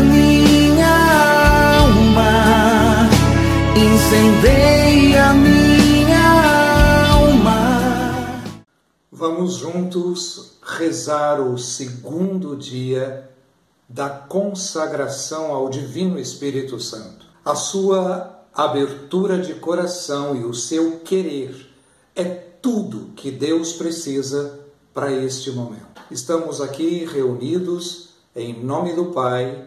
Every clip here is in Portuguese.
minha alma, incendeia a minha alma. Vamos juntos rezar o segundo dia da consagração ao Divino Espírito Santo. A sua abertura de coração e o seu querer é tudo que Deus precisa para este momento. Estamos aqui reunidos em nome do Pai,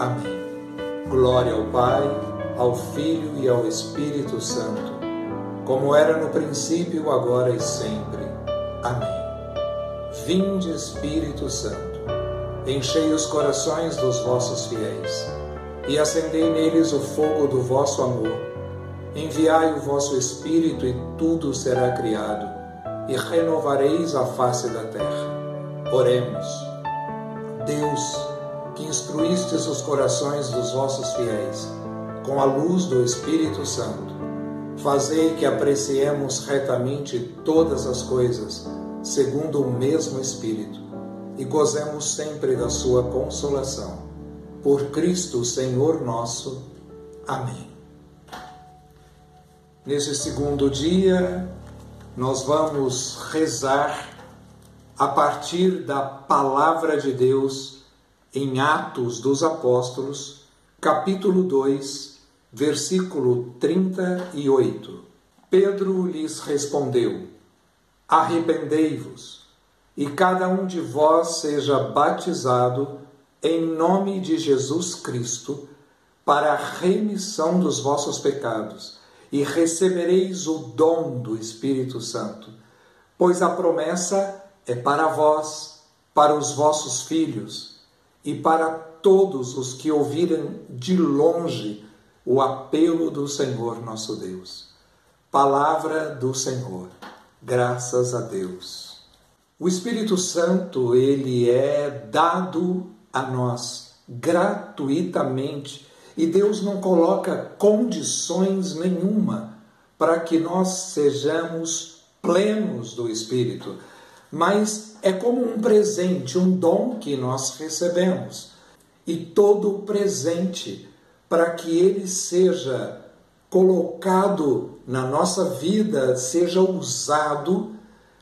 Amém. Glória ao Pai, ao Filho e ao Espírito Santo, como era no princípio, agora e sempre. Amém. Vinde, Espírito Santo, enchei os corações dos vossos fiéis e acendei neles o fogo do vosso amor. Enviai o vosso Espírito e tudo será criado, e renovareis a face da terra. Oremos. Deus, que instruístes os corações dos vossos fiéis com a luz do Espírito Santo, fazei que apreciemos retamente todas as coisas segundo o mesmo Espírito, e gozemos sempre da Sua consolação. Por Cristo, Senhor nosso. Amém. Nesse segundo dia, nós vamos rezar a partir da Palavra de Deus em Atos dos Apóstolos, capítulo 2, versículo 38. Pedro lhes respondeu: Arrependei-vos, e cada um de vós seja batizado em nome de Jesus Cristo, para a remissão dos vossos pecados, e recebereis o dom do Espírito Santo, pois a promessa é para vós, para os vossos filhos e para todos os que ouvirem de longe o apelo do Senhor nosso Deus. Palavra do Senhor. Graças a Deus. O Espírito Santo, ele é dado a nós gratuitamente e Deus não coloca condições nenhuma para que nós sejamos plenos do Espírito, mas é como um presente, um dom que nós recebemos. E todo presente, para que ele seja colocado na nossa vida, seja usado,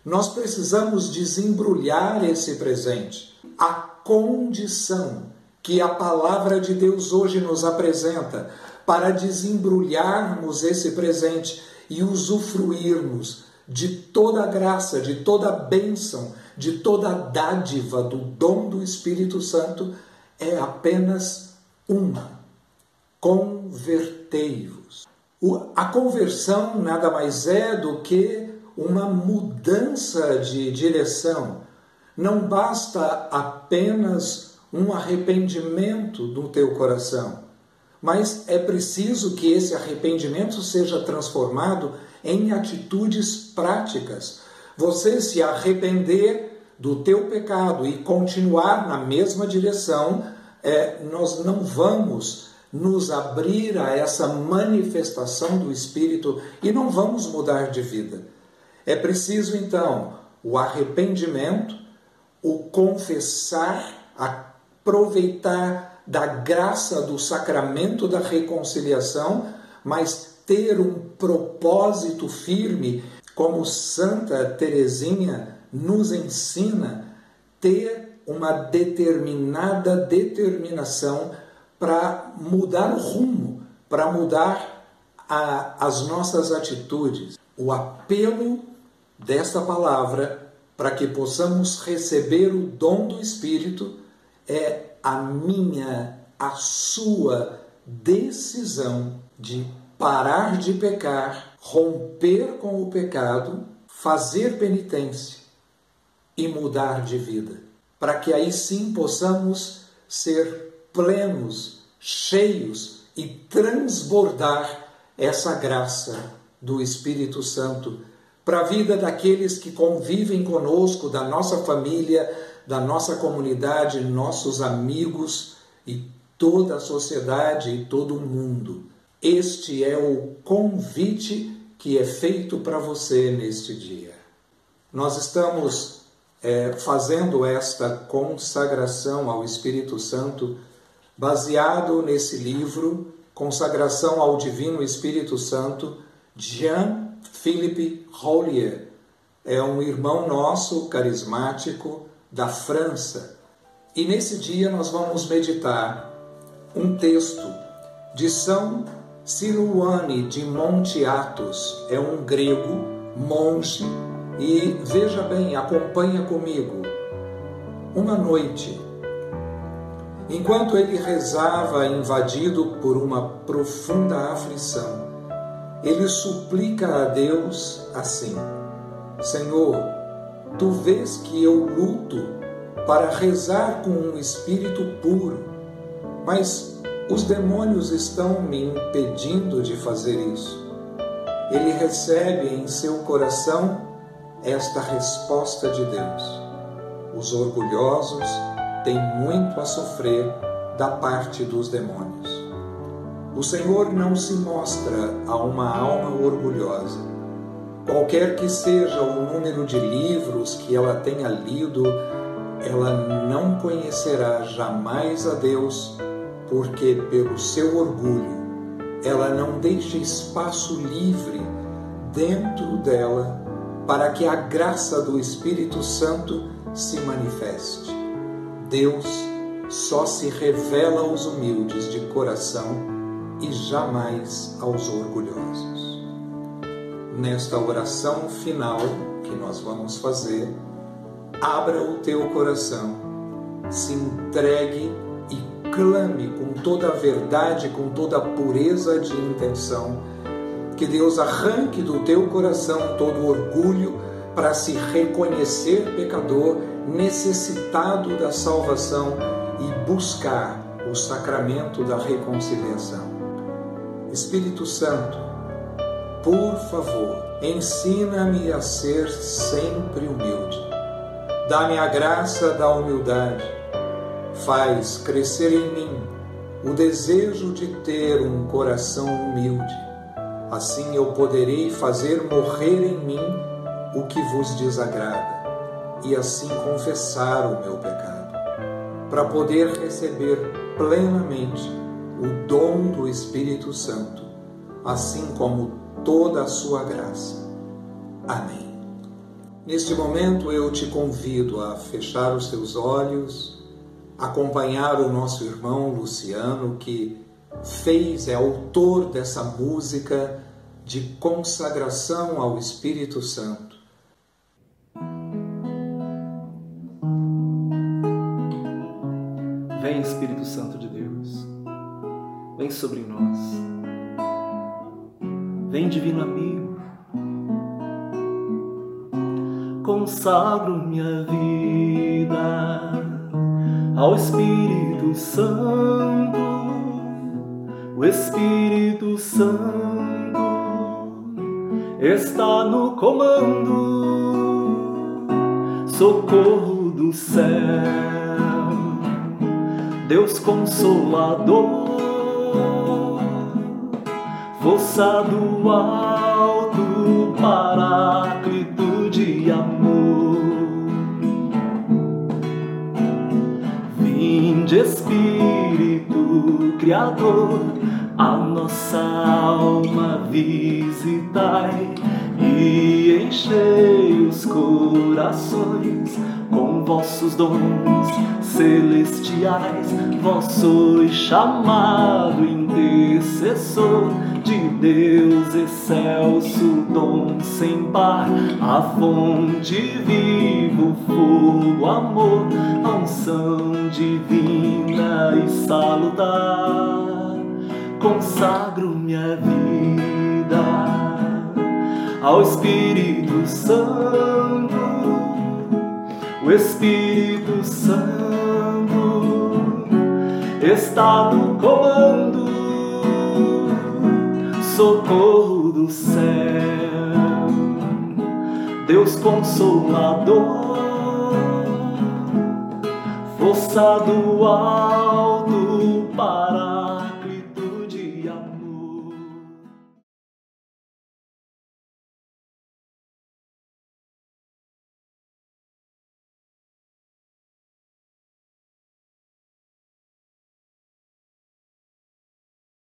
nós precisamos desembrulhar esse presente. A condição que a palavra de Deus hoje nos apresenta para desembrulharmos esse presente e usufruirmos de toda a graça, de toda a bênção, de toda a dádiva do dom do Espírito Santo é apenas uma: convertei-vos. A conversão nada mais é do que uma mudança de direção. Não basta apenas um arrependimento no teu coração, mas é preciso que esse arrependimento seja transformado em atitudes práticas. Você se arrepender do teu pecado e continuar na mesma direção, é, nós não vamos nos abrir a essa manifestação do Espírito e não vamos mudar de vida. É preciso então o arrependimento, o confessar, aproveitar da graça do sacramento da reconciliação, mas ter um propósito firme, como Santa Teresinha nos ensina, ter uma determinada determinação para mudar o rumo, para mudar a, as nossas atitudes. O apelo desta palavra para que possamos receber o dom do Espírito é a minha, a sua decisão de parar de pecar, romper com o pecado, fazer penitência e mudar de vida, para que aí sim possamos ser plenos, cheios e transbordar essa graça do Espírito Santo para a vida daqueles que convivem conosco, da nossa família, da nossa comunidade, nossos amigos e toda a sociedade e todo o mundo. Este é o convite que é feito para você neste dia. Nós estamos é, fazendo esta consagração ao Espírito Santo baseado nesse livro, Consagração ao Divino Espírito Santo, Jean-Philippe Rollier. É um irmão nosso, carismático, da França. E nesse dia nós vamos meditar um texto de São Siruane de Monte Athos. É um grego, monge, e veja bem, acompanha comigo. Uma noite, Enquanto ele rezava, invadido por uma profunda aflição, ele suplica a Deus assim: Senhor, tu vês que eu luto para rezar com um espírito puro, mas os demônios estão me impedindo de fazer isso. Ele recebe em seu coração esta resposta de Deus. Os orgulhosos tem muito a sofrer da parte dos demônios. O Senhor não se mostra a uma alma orgulhosa. Qualquer que seja o número de livros que ela tenha lido, ela não conhecerá jamais a Deus, porque pelo seu orgulho ela não deixa espaço livre dentro dela para que a graça do Espírito Santo se manifeste. Deus só se revela aos humildes de coração e jamais aos orgulhosos. Nesta oração final que nós vamos fazer, abra o teu coração, se entregue clame com toda a verdade, com toda a pureza de intenção, que Deus arranque do teu coração todo orgulho para se reconhecer pecador necessitado da salvação e buscar o sacramento da reconciliação. Espírito Santo, por favor, ensina-me a ser sempre humilde. Dá-me a graça da humildade. Faz crescer em mim o desejo de ter um coração humilde. Assim eu poderei fazer morrer em mim o que vos desagrada e assim confessar o meu pecado, para poder receber plenamente o dom do Espírito Santo, assim como toda a sua graça. Amém. Neste momento eu te convido a fechar os teus olhos, acompanhar o nosso irmão Luciano, que fez, é autor dessa música de consagração ao Espírito Santo. Vem Espírito Santo de Deus, vem sobre nós. Vem Divino Amigo, consagro minha vida ao Espírito Santo, o Espírito Santo está no comando, socorro do céu Deus Consolador, força do alto, paráclito Vinde, Espírito Criador, a nossa alma visitai e enchei os corações com vossos dons celestiais, vós sois chamado intercessor de Deus excelso, dom sem par, a fonte vivo, fogo, amor, a unção divina e salutar. Consagro minha vida ao Espírito Santo, o Espírito Santo está no comando socorro do céu, Deus consolador, força do alto